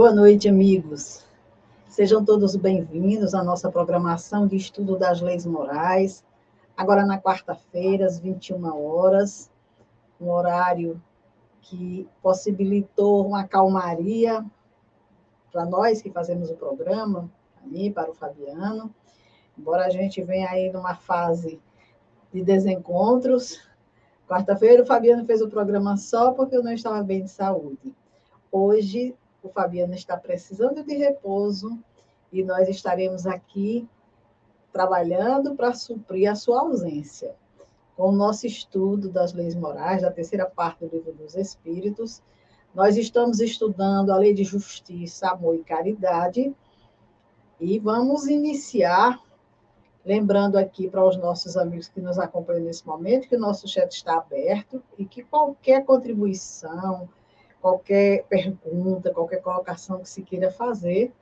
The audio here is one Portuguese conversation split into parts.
Boa noite, amigos. Sejam todos bem-vindos à nossa programação de estudo das leis morais. Agora na quarta-feira, às 21 horas, um horário que possibilitou uma calmaria para nós que fazemos o programa, para mim, para o Fabiano. Embora a gente venha aí numa fase de desencontros, quarta-feira o Fabiano fez o programa só porque eu não estava bem de saúde. Hoje o Fabiano está precisando de repouso e nós estaremos aqui trabalhando para suprir a sua ausência. Com o nosso estudo das leis morais, da terceira parte do livro dos Espíritos, nós estamos estudando a lei de justiça, amor e caridade e vamos iniciar lembrando aqui para os nossos amigos que nos acompanham nesse momento que o nosso chat está aberto e que qualquer contribuição, qualquer pergunta, qualquer colocação que se queira fazer,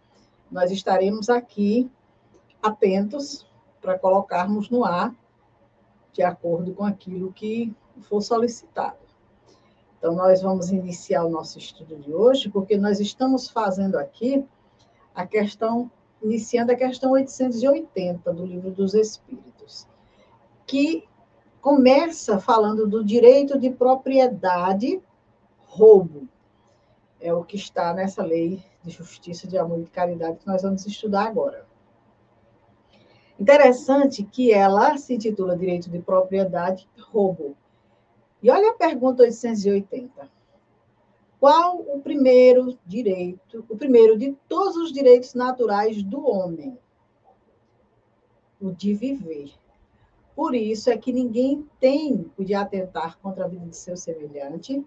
nós estaremos aqui atentos para colocarmos no ar de acordo com aquilo que for solicitado. Então, nós vamos iniciar o nosso estudo de hoje, porque nós estamos fazendo aqui a questão, iniciando a questão 880 do Livro dos Espíritos, que começa falando do direito de propriedade roubo. É o que está nessa lei de justiça, de amor e de caridade que nós vamos estudar agora. Interessante que ela se intitula Direito de Propriedade Roubo. E olha a pergunta 880. Qual o primeiro direito, o primeiro de todos os direitos naturais do homem? O de viver. Por isso é que ninguém tem o de atentar contra a vida de seu semelhante,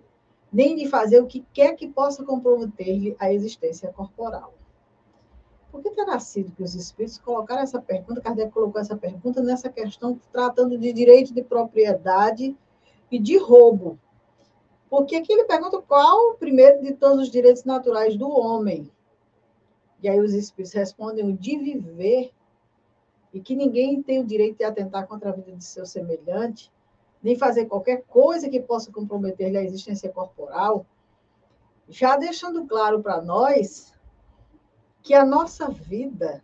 nem de fazer o que quer que possa comprometer-lhe a existência corporal. Por que terá sido que os espíritos colocaram essa pergunta, Kardec colocou essa pergunta nessa questão tratando de direito de propriedade e de roubo? Porque aqui ele pergunta qual o primeiro de todos os direitos naturais do homem. E aí os espíritos respondem o de viver e que ninguém tem o direito de atentar contra a vida de seu semelhante, nem fazer qualquer coisa que possa comprometer-lhe a existência corporal, já deixando claro para nós que a nossa vida,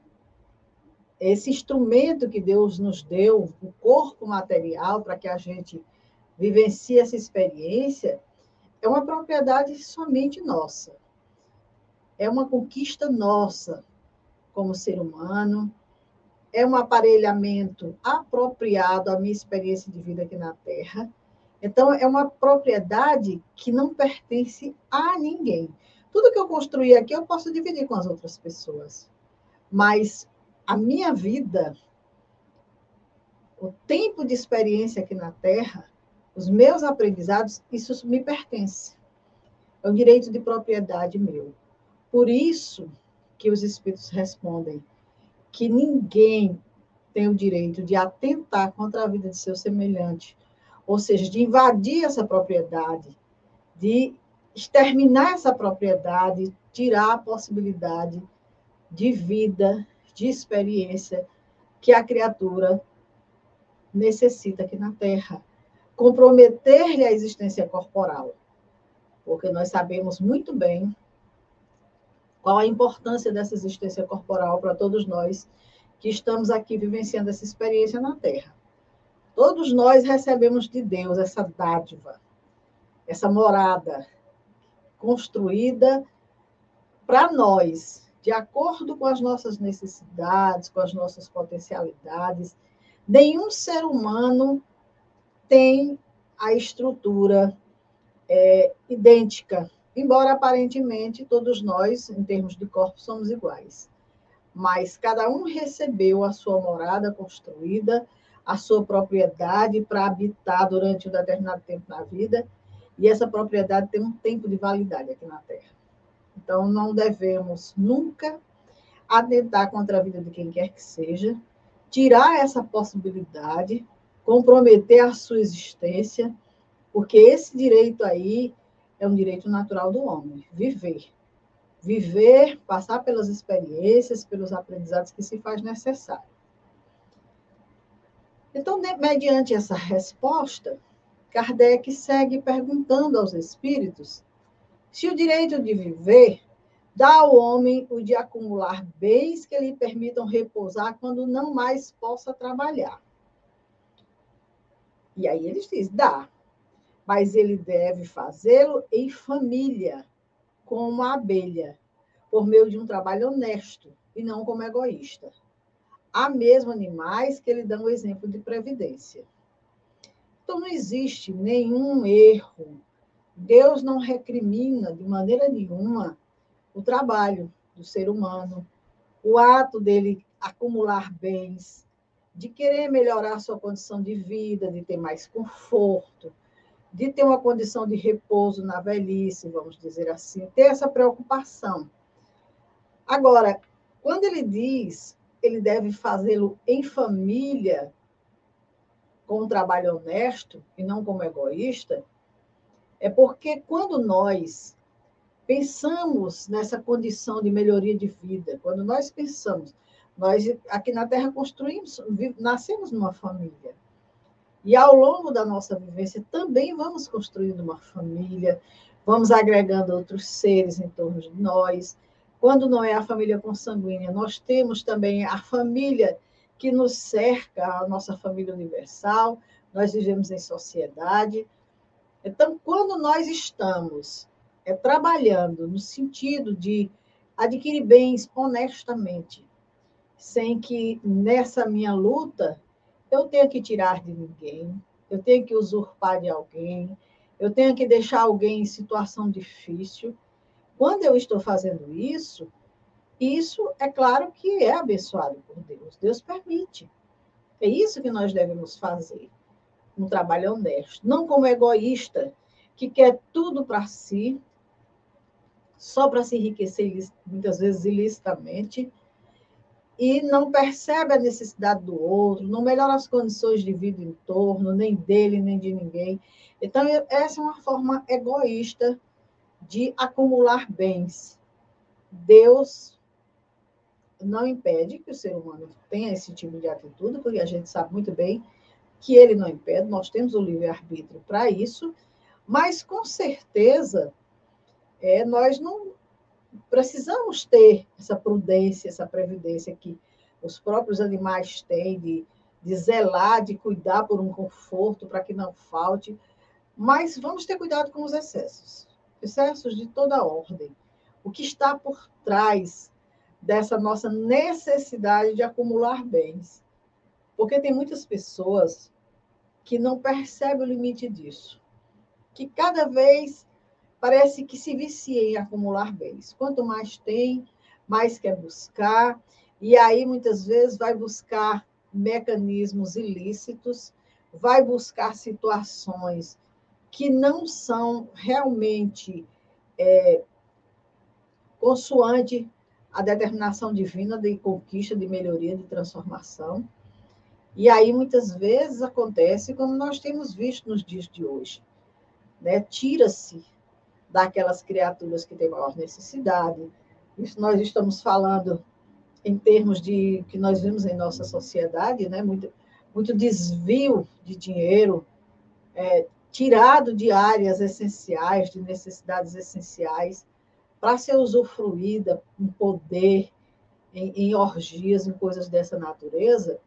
esse instrumento que Deus nos deu, o corpo material, para que a gente vivencie essa experiência, é uma propriedade somente nossa. É uma conquista nossa como ser humano, é um aparelhamento apropriado à minha experiência de vida aqui na Terra. Então, é uma propriedade que não pertence a ninguém. Tudo que eu construí aqui, eu posso dividir com as outras pessoas. Mas a minha vida, o tempo de experiência aqui na Terra, os meus aprendizados, isso me pertence. É um direito de propriedade meu. Por isso que os espíritos respondem que ninguém tem o direito de atentar contra a vida de seu semelhante, ou seja, de invadir essa propriedade, de exterminar essa propriedade, tirar a possibilidade de vida, de experiência que a criatura necessita aqui na Terra. Comprometer-lhe a existência corporal. Porque nós sabemos muito bem qual a importância dessa existência corporal para todos nós que estamos aqui vivenciando essa experiência na Terra. Todos nós recebemos de Deus essa dádiva, essa morada construída para nós, de acordo com as nossas necessidades, com as nossas potencialidades. Nenhum ser humano tem a estrutura é, idêntica embora aparentemente todos nós, em termos de corpo, somos iguais. Mas cada um recebeu a sua morada construída, a sua propriedade para habitar durante um determinado tempo na vida, e essa propriedade tem um tempo de validade aqui na Terra. Então, não devemos nunca atentar contra a vida de quem quer que seja, tirar essa possibilidade, comprometer a sua existência, porque esse direito aí é um direito natural do homem, viver. Viver, passar pelas experiências, pelos aprendizados que se faz necessário. Então, mediante essa resposta, Kardec segue perguntando aos espíritos se o direito de viver dá ao homem o de acumular bens que lhe permitam repousar quando não mais possa trabalhar. E aí eles dizem, dá, mas ele deve fazê-lo em família, como a abelha, por meio de um trabalho honesto e não como egoísta. Há mesmo animais que lhe dão o exemplo de previdência. Então, não existe nenhum erro. Deus não recrimina de maneira nenhuma o trabalho do ser humano, o ato dele acumular bens, de querer melhorar sua condição de vida, de ter mais conforto, de ter uma condição de repouso na velhice, vamos dizer assim, ter essa preocupação. Agora, quando ele diz ele deve fazê-lo em família, com um trabalho honesto e não como egoísta, é porque quando nós pensamos nessa condição de melhoria de vida, quando nós pensamos, nós aqui na Terra construímos, nascemos numa família. E ao longo da nossa vivência também vamos construindo uma família, vamos agregando outros seres em torno de nós. Quando não é a família consanguínea, nós temos também a família que nos cerca, a nossa família universal, nós vivemos em sociedade. Então, quando nós estamos é, trabalhando no sentido de adquirir bens honestamente, sem que nessa minha luta eu tenha que tirar de ninguém, eu tenho que usurpar de alguém, eu tenho que deixar alguém em situação difícil. Quando eu estou fazendo isso, isso é claro que é abençoado por Deus. Deus permite. É isso que nós devemos fazer. Um trabalho honesto. Não como egoísta, que quer tudo para si, só para se enriquecer, muitas vezes ilicitamente, e não percebe a necessidade do outro, não melhora as condições de vida em torno, nem dele, nem de ninguém. Então, essa é uma forma egoísta de acumular bens. Deus não impede que o ser humano tenha esse tipo de atitude, porque a gente sabe muito bem que ele não impede, nós temos o livre-arbítrio para isso, mas com certeza é, nós não precisamos ter essa prudência, essa previdência que os próprios animais têm de, de zelar, de cuidar por um conforto para que não falte, mas vamos ter cuidado com os excessos, excessos de toda ordem. O que está por trás dessa nossa necessidade de acumular bens? Porque tem muitas pessoas que não percebem o limite disso, que cada vez parece que se vicia em acumular bens. Quanto mais tem, mais quer buscar, e aí muitas vezes vai buscar mecanismos ilícitos, vai buscar situações que não são realmente é, consoante à determinação divina de conquista, de melhoria, de transformação. E aí muitas vezes acontece como nós temos visto nos dias de hoje. Né? Tira-se daquelas criaturas que têm maior necessidade. Isso nós estamos falando em termos de que nós vemos em nossa sociedade, né? muito, muito desvio de dinheiro, é, tirado de áreas essenciais, de necessidades essenciais, para ser usufruída em poder, em, em, orgias, em coisas dessa natureza.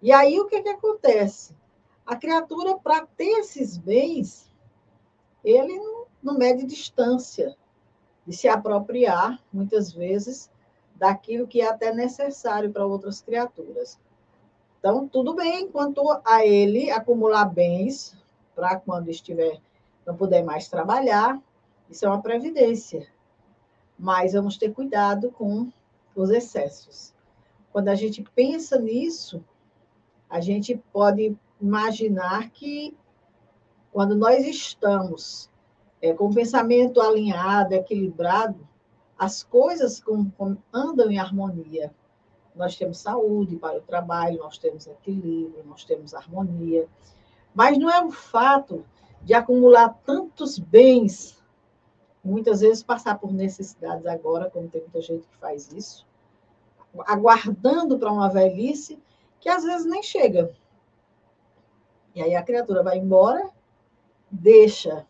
E aí o que, que acontece? A criatura, para ter esses bens, ele não mede distância de se apropriar, muitas vezes, daquilo que é até necessário para outras criaturas. Então, tudo bem quanto a ele acumular bens para quando estiver não puder mais trabalhar, isso é uma previdência. Mas vamos ter cuidado com os excessos. Quando a gente pensa nisso, a gente pode imaginar que quando nós estamos é, com o pensamento alinhado, equilibrado, as coisas com, com, andam em harmonia. Nós temos saúde para o trabalho, nós temos equilíbrio, nós temos harmonia. Mas não é o fato de acumular tantos bens, muitas vezes passar por necessidades agora, como tem muita gente que faz isso, aguardando para uma velhice que às vezes nem chega. E aí a criatura vai embora, deixa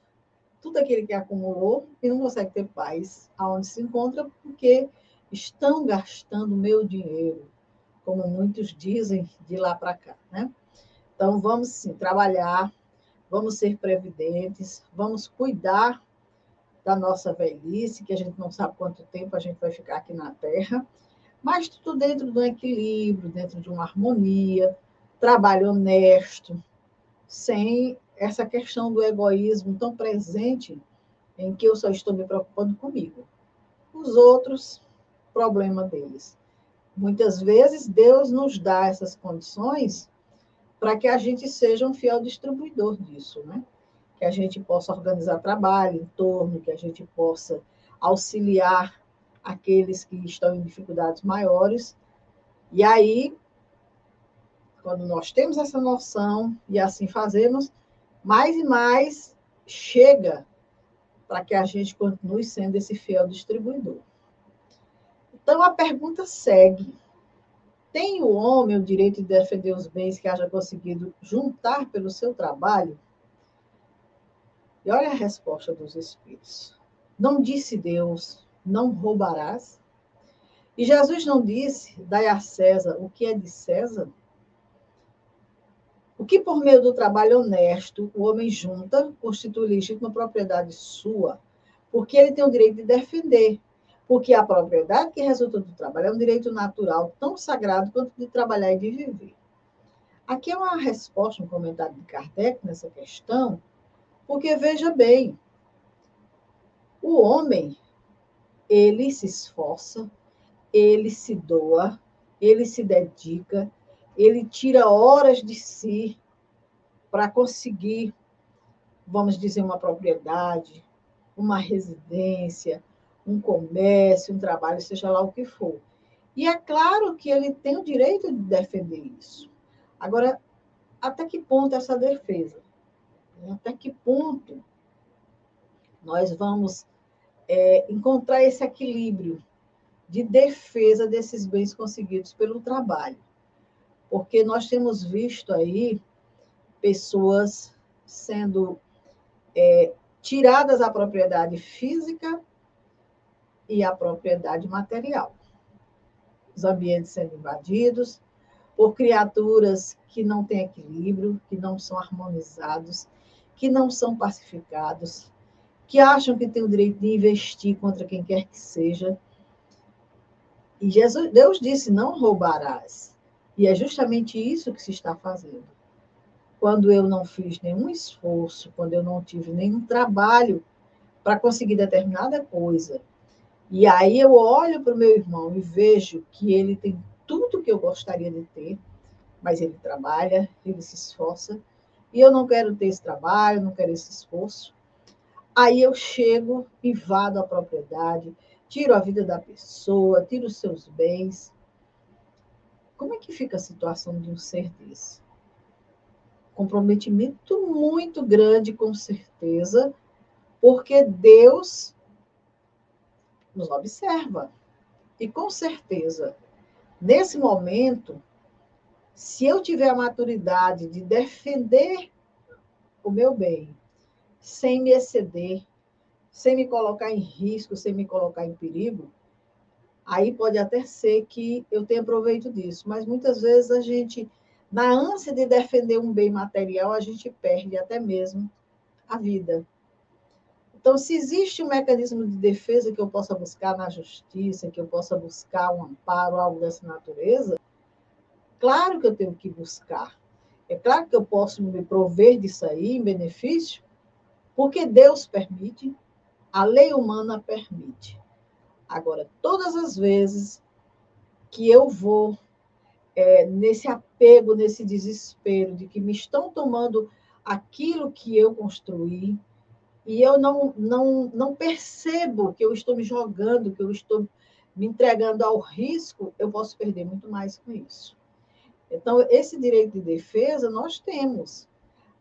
tudo aquilo que acumulou e não consegue ter paz aonde se encontra porque estão gastando meu dinheiro, como muitos dizem de lá para cá, né? Então vamos sim trabalhar, vamos ser previdentes, vamos cuidar da nossa velhice, que a gente não sabe quanto tempo a gente vai ficar aqui na Terra, mas tudo dentro de um equilíbrio, dentro de uma harmonia, trabalho honesto, sem essa questão do egoísmo tão presente em que eu só estou me preocupando comigo. Os outros, problema deles. Muitas vezes Deus nos dá essas condições para que a gente seja um fiel distribuidor disso, né? Que a gente possa organizar trabalho em torno, que a gente possa auxiliar aqueles que estão em dificuldades maiores. E aí, quando nós temos essa noção e assim fazemos, mais e mais chega para que a gente continue sendo esse fiel distribuidor. Então a pergunta segue: tem o homem o direito de defender os bens que haja conseguido juntar pelo seu trabalho? E olha a resposta dos Espíritos. Não disse Deus, não roubarás? E Jesus não disse, dai a César o que é de César? O que, por meio do trabalho honesto, o homem junta, constitui legítima propriedade sua, porque ele tem o direito de defender. Porque a propriedade que resulta do trabalho é um direito natural tão sagrado quanto de trabalhar e de viver. Aqui é uma resposta, um comentário de Kardec nessa questão, porque veja bem, o homem, ele se esforça, ele se doa, ele se dedica, ele tira horas de si para conseguir, vamos dizer, uma propriedade, uma residência, um comércio, um trabalho, seja lá o que for. E é claro que ele tem o direito de defender isso. Agora, até que ponto essa defesa? Até que ponto nós vamos é, encontrar esse equilíbrio de defesa desses bens conseguidos pelo trabalho? Porque nós temos visto aí pessoas sendo é, tiradas a propriedade física e a propriedade material. Os ambientes sendo invadidos por criaturas que não têm equilíbrio, que não são harmonizados, que não são pacificados, que acham que têm o direito de investir contra quem quer que seja. E Jesus, Deus disse: não roubarás. E é justamente isso que se está fazendo. Quando eu não fiz nenhum esforço, quando eu não tive nenhum trabalho para conseguir determinada coisa, e aí eu olho para o meu irmão e vejo que ele tem tudo que eu gostaria de ter, mas ele trabalha, ele se esforça, e eu não quero ter esse trabalho, não quero esse esforço. Aí eu chego, invado a propriedade, tiro a vida da pessoa, tiro os seus bens, como é que fica a situação de um ser desse? Comprometimento muito grande, com certeza, porque Deus nos observa. E com certeza, nesse momento, se eu tiver a maturidade de defender o meu bem, sem me exceder, sem me colocar em risco, sem me colocar em perigo, aí pode até ser que eu tenha proveito disso, mas muitas vezes a gente, na ânsia de defender um bem material, a gente perde até mesmo a vida. Então, se existe um mecanismo de defesa que eu possa buscar na justiça, que eu possa buscar um amparo, algo dessa natureza, claro que eu tenho que buscar. É claro que eu posso me prover disso aí em benefício, porque Deus permite, a lei humana permite. Agora, todas as vezes que eu vou é, nesse apego, nesse desespero de que me estão tomando aquilo que eu construí, e eu não, não, não percebo que eu estou me jogando, que eu estou me entregando ao risco, eu posso perder muito mais com isso. Então, esse direito de defesa nós temos,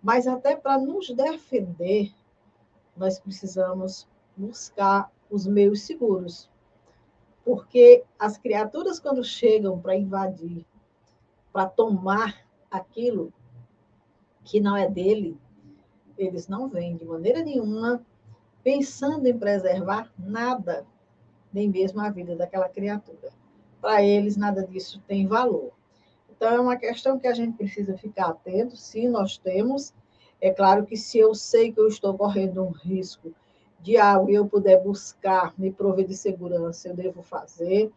mas até para nos defender, nós precisamos buscar os meios seguros. Porque as criaturas, quando chegam para invadir, para tomar aquilo que não é dele, eles não vêm de maneira nenhuma pensando em preservar nada, nem mesmo a vida daquela criatura. Para eles, nada disso tem valor. Então, é uma questão que a gente precisa ficar atento. Se nós temos, é claro que se eu sei que eu estou correndo um risco de algo e eu puder buscar me prover de segurança, eu devo fazer.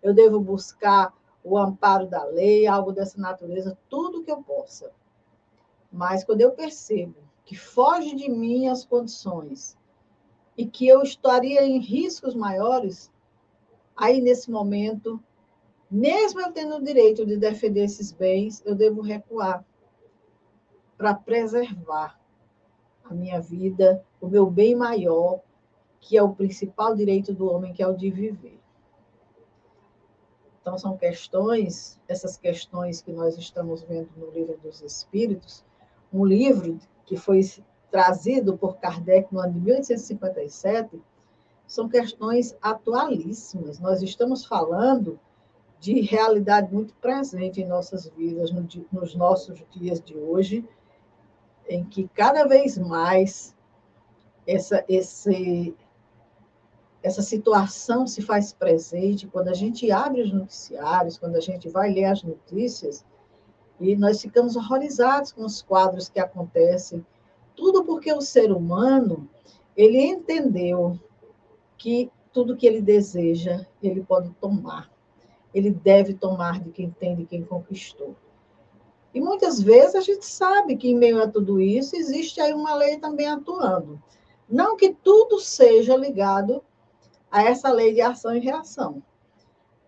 Eu devo buscar o amparo da lei, algo dessa natureza, tudo que eu possa. Mas quando eu percebo que foge de mim as condições e que eu estaria em riscos maiores, aí nesse momento, mesmo eu tendo o direito de defender esses bens, eu devo recuar para preservar a minha vida, o meu bem maior, que é o principal direito do homem, que é o de viver. Então, são questões, essas questões que nós estamos vendo no Livro dos Espíritos, um livro que foi trazido por Kardec no ano de 1857, são questões atualíssimas. Nós estamos falando de realidade muito presente em nossas vidas, nos nossos dias de hoje, em que cada vez mais essa, esse, essa situação se faz presente quando a gente abre os noticiários, quando a gente vai ler as notícias, e nós ficamos horrorizados com os quadros que acontecem. Tudo porque o ser humano, ele entendeu que tudo que ele deseja, ele pode tomar. Ele deve tomar de quem tem, de quem conquistou. E muitas vezes a gente sabe que, em meio a tudo isso, existe aí uma lei também atuando. Não que tudo seja ligado a essa lei de ação e reação.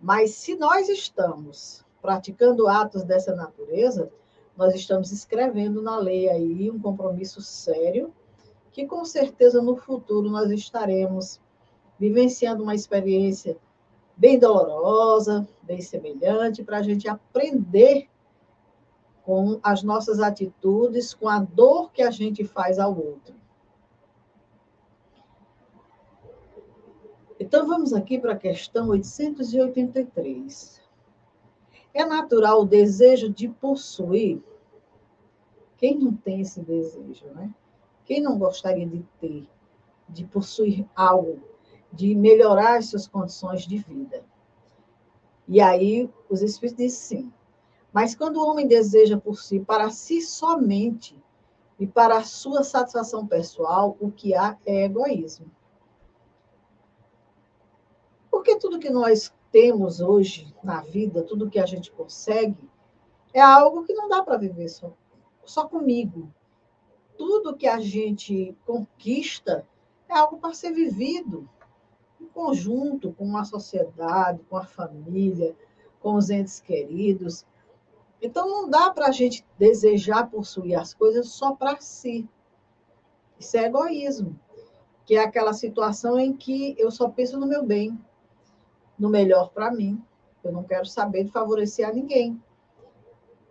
Mas se nós estamos praticando atos dessa natureza, nós estamos escrevendo na lei aí um compromisso sério, que com certeza no futuro nós estaremos vivenciando uma experiência bem dolorosa, bem semelhante, para a gente aprender com as nossas atitudes, com a dor que a gente faz ao outro. Então, vamos aqui para a questão 883. É natural o desejo de possuir? Quem não tem esse desejo, né? Quem não gostaria de ter, de possuir algo, de melhorar as suas condições de vida? E aí, os Espíritos dizem sim. Mas quando o homem deseja por si, para si somente, e para a sua satisfação pessoal, o que há é egoísmo. Porque tudo que nós temos hoje na vida, tudo que a gente consegue, é algo que não dá para viver só, só comigo. Tudo que a gente conquista é algo para ser vivido em conjunto com a sociedade, com a família, com os entes queridos. Então, não dá para a gente desejar possuir as coisas só para si. Isso é egoísmo, que é aquela situação em que eu só penso no meu bem no melhor para mim. Eu não quero saber de favorecer a ninguém.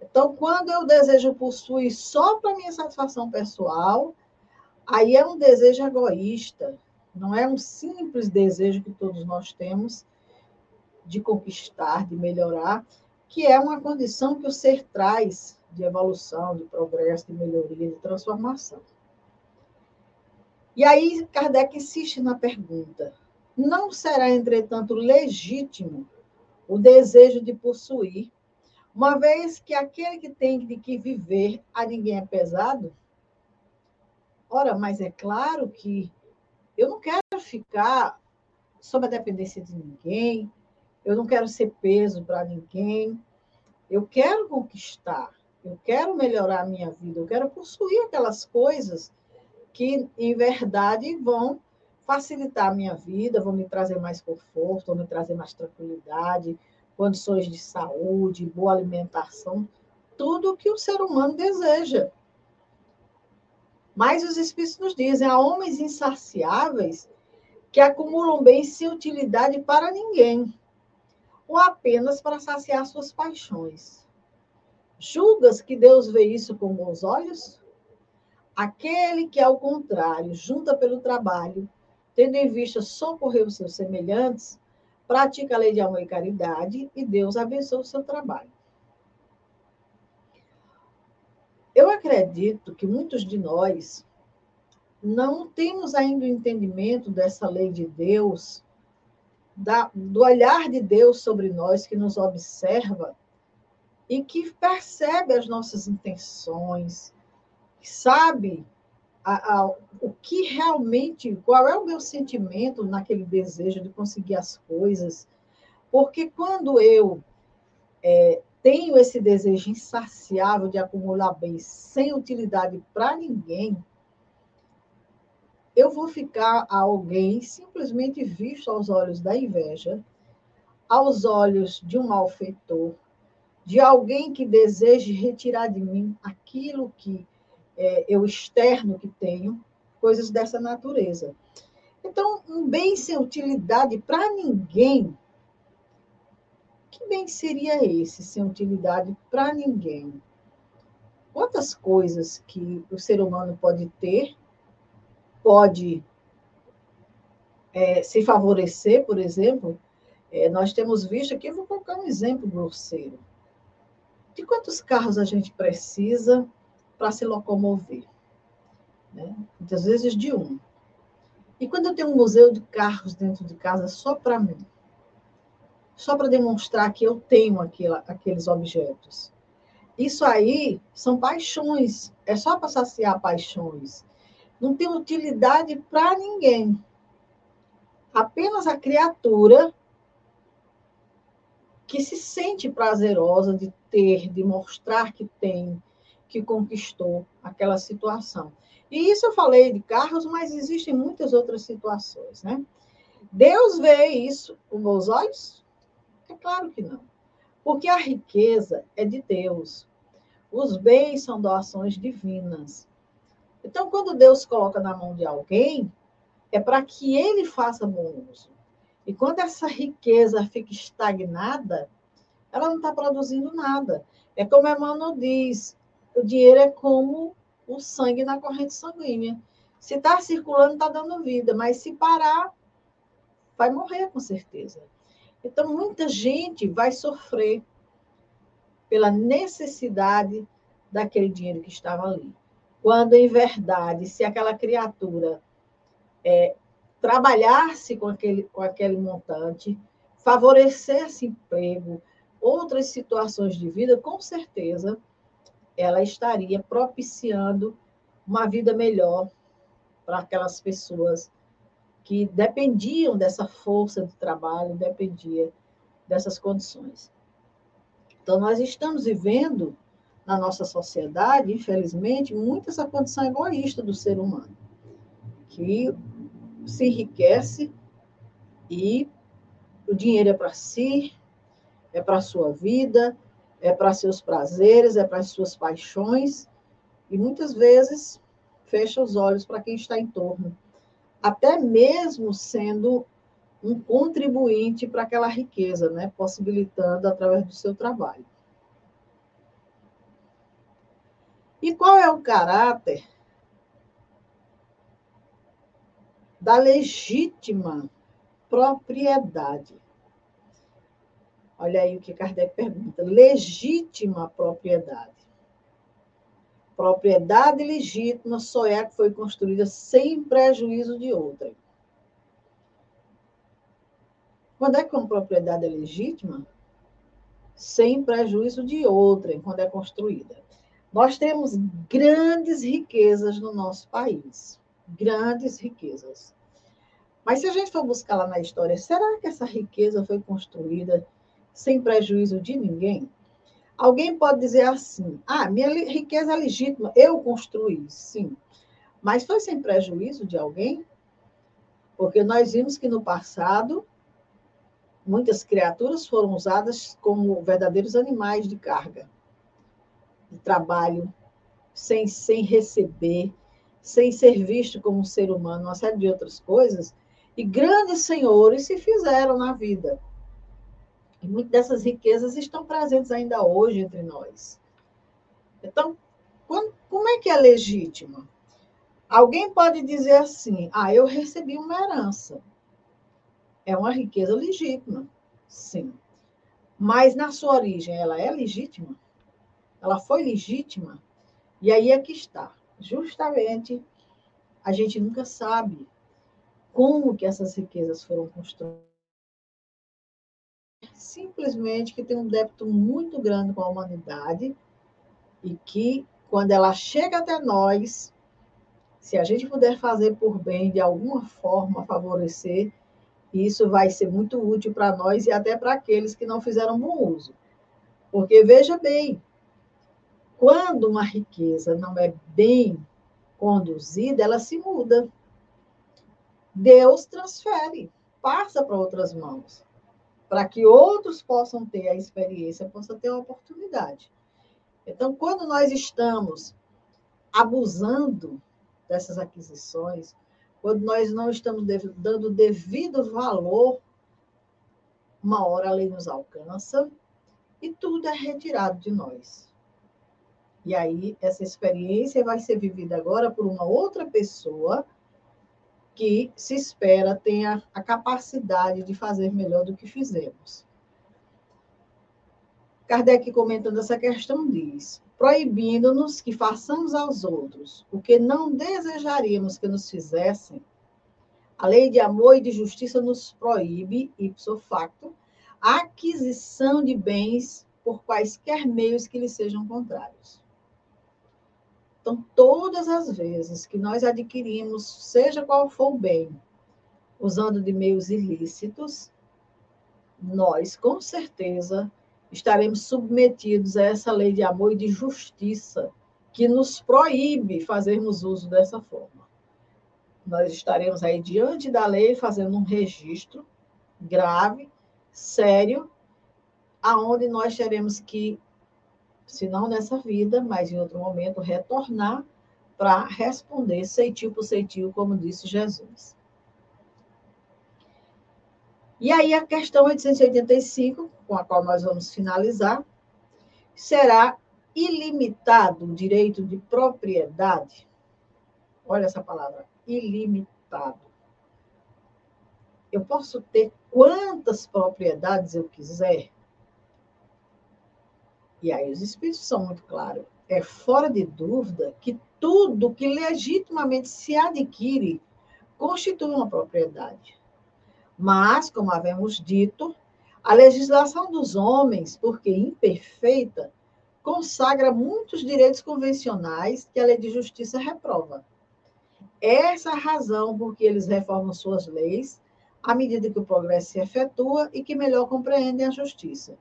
Então, quando eu desejo possuir só para minha satisfação pessoal, aí é um desejo egoísta, não é um simples desejo que todos nós temos de conquistar, de melhorar, que é uma condição que o ser traz de evolução, de progresso, de melhoria, de transformação. E aí Kardec insiste na pergunta: não será, entretanto, legítimo o desejo de possuir, uma vez que aquele que tem de que viver a ninguém é pesado? Ora, mas é claro que eu não quero ficar sob a dependência de ninguém, eu não quero ser peso para ninguém, eu quero conquistar, eu quero melhorar a minha vida, eu quero possuir aquelas coisas que, em verdade, vão facilitar a minha vida, vão me trazer mais conforto, vão me trazer mais tranquilidade, condições de saúde, boa alimentação, tudo o que o ser humano deseja. Mas os Espíritos nos dizem: há homens insaciáveis que acumulam bens sem utilidade para ninguém, ou apenas para saciar suas paixões. Julgas que Deus vê isso com bons olhos? Aquele que, ao contrário, junta pelo trabalho tendo em vista socorrer os seus semelhantes, pratica a lei de amor e caridade e Deus abençoa o seu trabalho. Eu acredito que muitos de nós não temos ainda o entendimento dessa lei de Deus, da, do olhar de Deus sobre nós, que nos observa e que percebe as nossas intenções, sabe a, a, o que realmente, qual é o meu sentimento naquele desejo de conseguir as coisas. Porque quando eu é, tenho esse desejo insaciável de acumular bens sem utilidade para ninguém, eu vou ficar a alguém simplesmente visto aos olhos da inveja, aos olhos de um malfeitor, de alguém que deseje retirar de mim aquilo que é, eu externo que tenho, coisas dessa natureza. Então, um bem sem utilidade para ninguém. Que bem seria esse sem utilidade para ninguém? Quantas coisas que o ser humano pode ter, pode é, se favorecer, por exemplo, é, nós temos visto aqui, vou colocar um exemplo grosseiro. De quantos carros a gente precisa para se locomover. Né? Muitas vezes de um. E quando eu tenho um museu de carros dentro de casa só para mim, só para demonstrar que eu tenho aquela, aqueles objetos. Isso aí são paixões, é só para saciar paixões. Não tem utilidade para ninguém. Apenas a criatura que se sente prazerosa de ter, de mostrar que tem, que conquistou aquela situação. E isso eu falei de carros, mas existem muitas outras situações, né? Deus vê isso com meus olhos? É claro que não. Porque a riqueza é de Deus. Os bens são doações divinas. Então, quando Deus coloca na mão de alguém, é para que ele faça bom uso. E quando essa riqueza fica estagnada, ela não está produzindo nada. É como Emmanuel diz: o dinheiro é como o sangue na corrente sanguínea. Se está circulando, está dando vida, mas se parar, vai morrer com certeza. Então, muita gente vai sofrer pela necessidade daquele dinheiro que estava ali. Quando, em verdade, se aquela criatura é, trabalhasse com aquele, com aquele montante, favorecesse emprego, outras situações de vida, com certeza ela estaria propiciando uma vida melhor para aquelas pessoas que dependiam dessa força de trabalho, dependia dessas condições. Então, nós estamos vivendo na nossa sociedade, infelizmente, muito essa condição egoísta do ser humano, que se enriquece e o dinheiro é para si, é para a sua vida, é para seus prazeres, é para suas paixões, e muitas vezes fecha os olhos para quem está em torno, até mesmo sendo um contribuinte para aquela riqueza, né? possibilitando através do seu trabalho. E qual é o caráter da legítima propriedade? Olha aí o que Kardec pergunta: legítima propriedade. Propriedade legítima só é a que foi construída sem prejuízo de outra. Quando é que uma propriedade é legítima? Sem prejuízo de outra, quando é construída. Nós temos grandes riquezas no nosso país. Grandes riquezas. Mas se a gente for buscar lá na história, será que essa riqueza foi construída sem prejuízo de ninguém? Alguém pode dizer assim: ah, minha riqueza é legítima, eu construí, sim. Mas foi sem prejuízo de alguém? Porque nós vimos que no passado muitas criaturas foram usadas como verdadeiros animais de carga, de trabalho, sem, sem receber, sem ser visto como um ser humano, uma série de outras coisas, e grandes senhores se fizeram na vida. E muitas dessas riquezas estão presentes ainda hoje entre nós. Então, quando, como é que é legítima? Alguém pode dizer assim: ah, eu recebi uma herança. É uma riqueza legítima, sim. Mas na sua origem, ela é legítima? Ela foi legítima? E aí é que está, justamente a gente nunca sabe como que essas riquezas foram construídas. Simplesmente que tem um débito muito grande com a humanidade e que, quando ela chega até nós, se a gente puder fazer por bem, de alguma forma, favorecer, isso vai ser muito útil para nós e até para aqueles que não fizeram bom uso. Porque, veja bem, quando uma riqueza não é bem conduzida, ela se muda. Deus transfere, passa para outras mãos, para que outros possam ter a experiência, possam ter a oportunidade. Então, quando nós estamos abusando dessas aquisições, quando nós não estamos dando devido valor, uma hora a lei nos alcança e tudo é retirado de nós. E aí, essa experiência vai ser vivida agora por uma outra pessoa que se espera tenha a capacidade de fazer melhor do que fizemos. Kardec, comentando essa questão, diz: proibindo-nos que façamos aos outros o que não desejaríamos que nos fizessem, a lei de amor e de justiça nos proíbe, ipso facto, a aquisição de bens por quaisquer meios que lhe sejam contrários. Então, todas as vezes que nós adquirimos, seja qual for o bem, usando de meios ilícitos, nós, com certeza, estaremos submetidos a essa lei de amor e de justiça que nos proíbe fazermos uso dessa forma. Nós estaremos aí diante da lei fazendo um registro grave, sério, aonde nós teremos que se não nessa vida, mas em outro momento, retornar para responder ceitil por ceitil, como disse Jesus. E aí a questão 885, com a qual nós vamos finalizar, será ilimitado o direito de propriedade? Olha essa palavra, ilimitado. Eu posso ter quantas propriedades eu quiser? E aí os espíritos são muito claros. É fora de dúvida que tudo que legitimamente se adquire constitui uma propriedade. Mas, como havemos dito, a legislação dos homens, porque imperfeita, consagra muitos direitos convencionais que a lei de justiça reprova. Essa é a razão por que eles reformam suas leis à medida que o progresso se efetua e que melhor compreendem a justiça.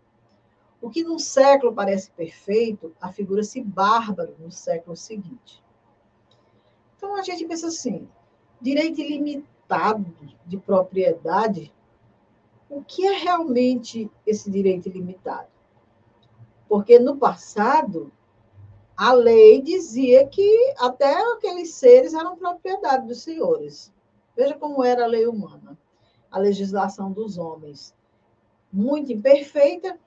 O que num século parece perfeito, afigura-se bárbaro no século seguinte. Então a gente pensa assim: direito ilimitado de propriedade, o que é realmente esse direito ilimitado? Porque no passado, a lei dizia que até aqueles seres eram propriedade dos senhores. Veja como era a lei humana, a legislação dos homens. Muito imperfeita,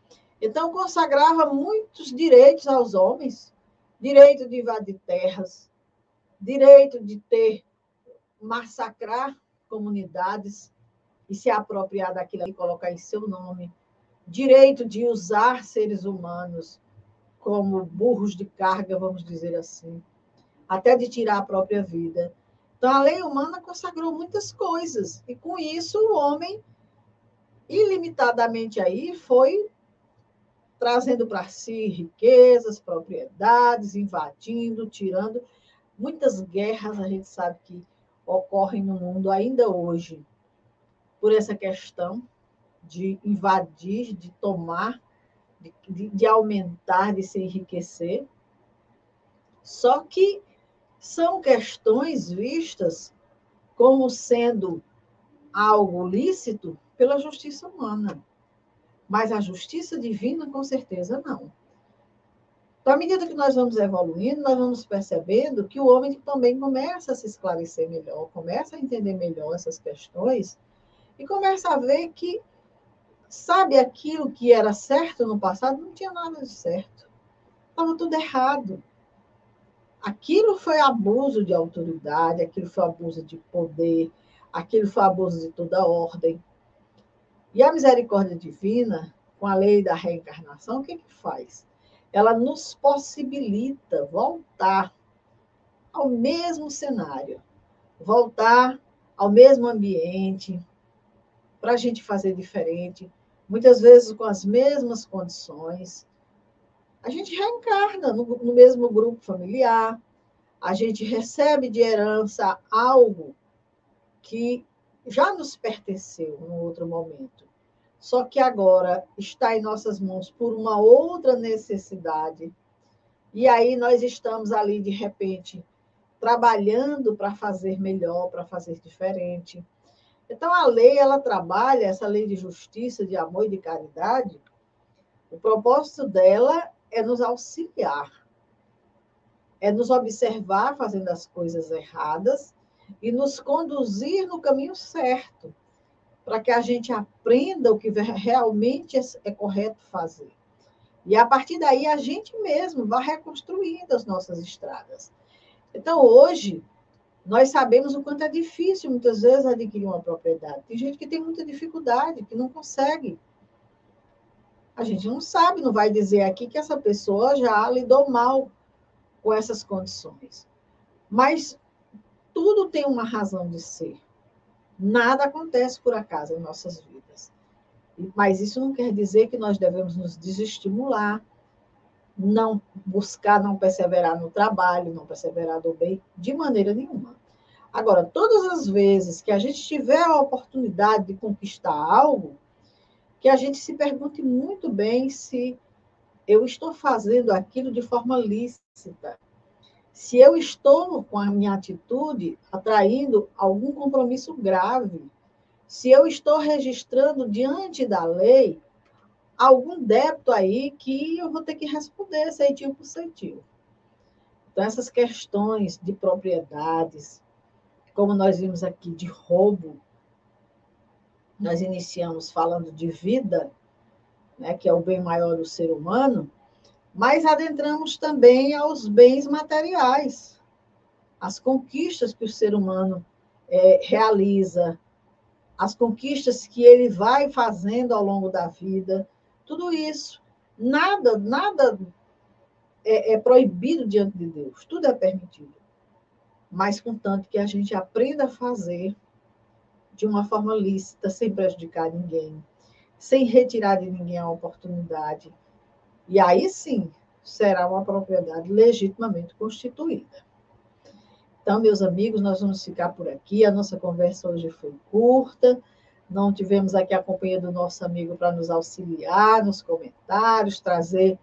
então, consagrava muitos direitos aos homens: direito de invadir terras, direito de ter, massacrar comunidades e se apropriar daquilo e colocar em seu nome, direito de usar seres humanos como burros de carga, vamos dizer assim, até de tirar a própria vida. Então, a lei humana consagrou muitas coisas, e com isso o homem, ilimitadamente aí, foi trazendo para si riquezas, propriedades, invadindo, tirando. Muitas guerras a gente sabe que ocorrem no mundo ainda hoje por essa questão de invadir, de tomar, de, de aumentar, de se enriquecer. Só que são questões vistas como sendo algo lícito pela justiça humana. Mas a justiça divina, com certeza, não. Então, à medida que nós vamos evoluindo, nós vamos percebendo que o homem também começa a se esclarecer melhor, começa a entender melhor essas questões e começa a ver que, sabe, aquilo que era certo no passado não tinha nada de certo. Estava tudo errado. Aquilo foi abuso de autoridade, aquilo foi abuso de poder, aquilo foi abuso de toda ordem. E a misericórdia divina, com a lei da reencarnação, o que, que faz? Ela nos possibilita voltar ao mesmo cenário, voltar ao mesmo ambiente, para a gente fazer diferente, muitas vezes com as mesmas condições. A gente reencarna no, no mesmo grupo familiar, a gente recebe de herança algo que já nos pertenceu num outro momento. Só que agora está em nossas mãos por uma outra necessidade. E aí nós estamos ali, de repente, trabalhando para fazer melhor, para fazer diferente. Então, a lei, ela trabalha, essa lei de justiça, de amor e de caridade, o propósito dela é nos auxiliar, é nos observar fazendo as coisas erradas e nos conduzir no caminho certo, para que a gente aprenda o que realmente é correto fazer. E a partir daí a gente mesmo vai reconstruindo as nossas estradas. Então, hoje, nós sabemos o quanto é difícil, muitas vezes, adquirir uma propriedade. Tem gente que tem muita dificuldade, que não consegue. A gente não sabe, não vai dizer aqui que essa pessoa já lidou mal com essas condições. Mas tudo tem uma razão de ser. Nada acontece por acaso em nossas vidas. Mas isso não quer dizer que nós devemos nos desestimular, não buscar não perseverar no trabalho, não perseverar no bem, de maneira nenhuma. Agora, todas as vezes que a gente tiver a oportunidade de conquistar algo, que a gente se pergunte muito bem se eu estou fazendo aquilo de forma lícita, se eu estou com a minha atitude atraindo algum compromisso grave, se eu estou registrando diante da lei algum débito aí que eu vou ter que responder ceitinho por ceitinho. Então, essas questões de propriedades, como nós vimos aqui, de roubo, nós iniciamos falando de vida, né, que é o bem maior do ser humano, mas adentramos também aos bens materiais, as conquistas que o ser humano é, realiza, as conquistas que ele vai fazendo ao longo da vida, tudo isso. Nada, nada é, é proibido diante de Deus, tudo é permitido. Mas contanto que a gente aprenda a fazer de uma forma lícita, sem prejudicar ninguém, sem retirar de ninguém a oportunidade. E aí sim será uma propriedade legitimamente constituída. Então, meus amigos, nós vamos ficar por aqui. A nossa conversa hoje foi curta não tivemos aqui a companhia do nosso amigo para nos auxiliar nos comentários, trazer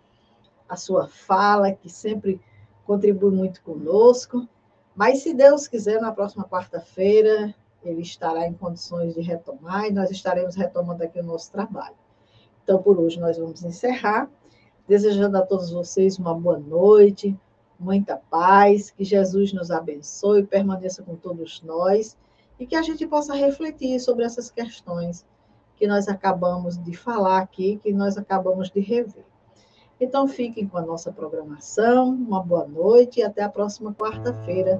a sua fala, que sempre contribui muito conosco. Mas, se Deus quiser, na próxima quarta-feira, ele estará em condições de retomar e nós estaremos retomando aqui o nosso trabalho. Então, por hoje, nós vamos encerrar, desejando a todos vocês uma boa noite, muita paz, que Jesus nos abençoe permaneça com todos nós e que a gente possa refletir sobre essas questões que nós acabamos de falar aqui, que nós acabamos de rever. Então, fiquem com a nossa programação, uma boa noite e até a próxima quarta-feira,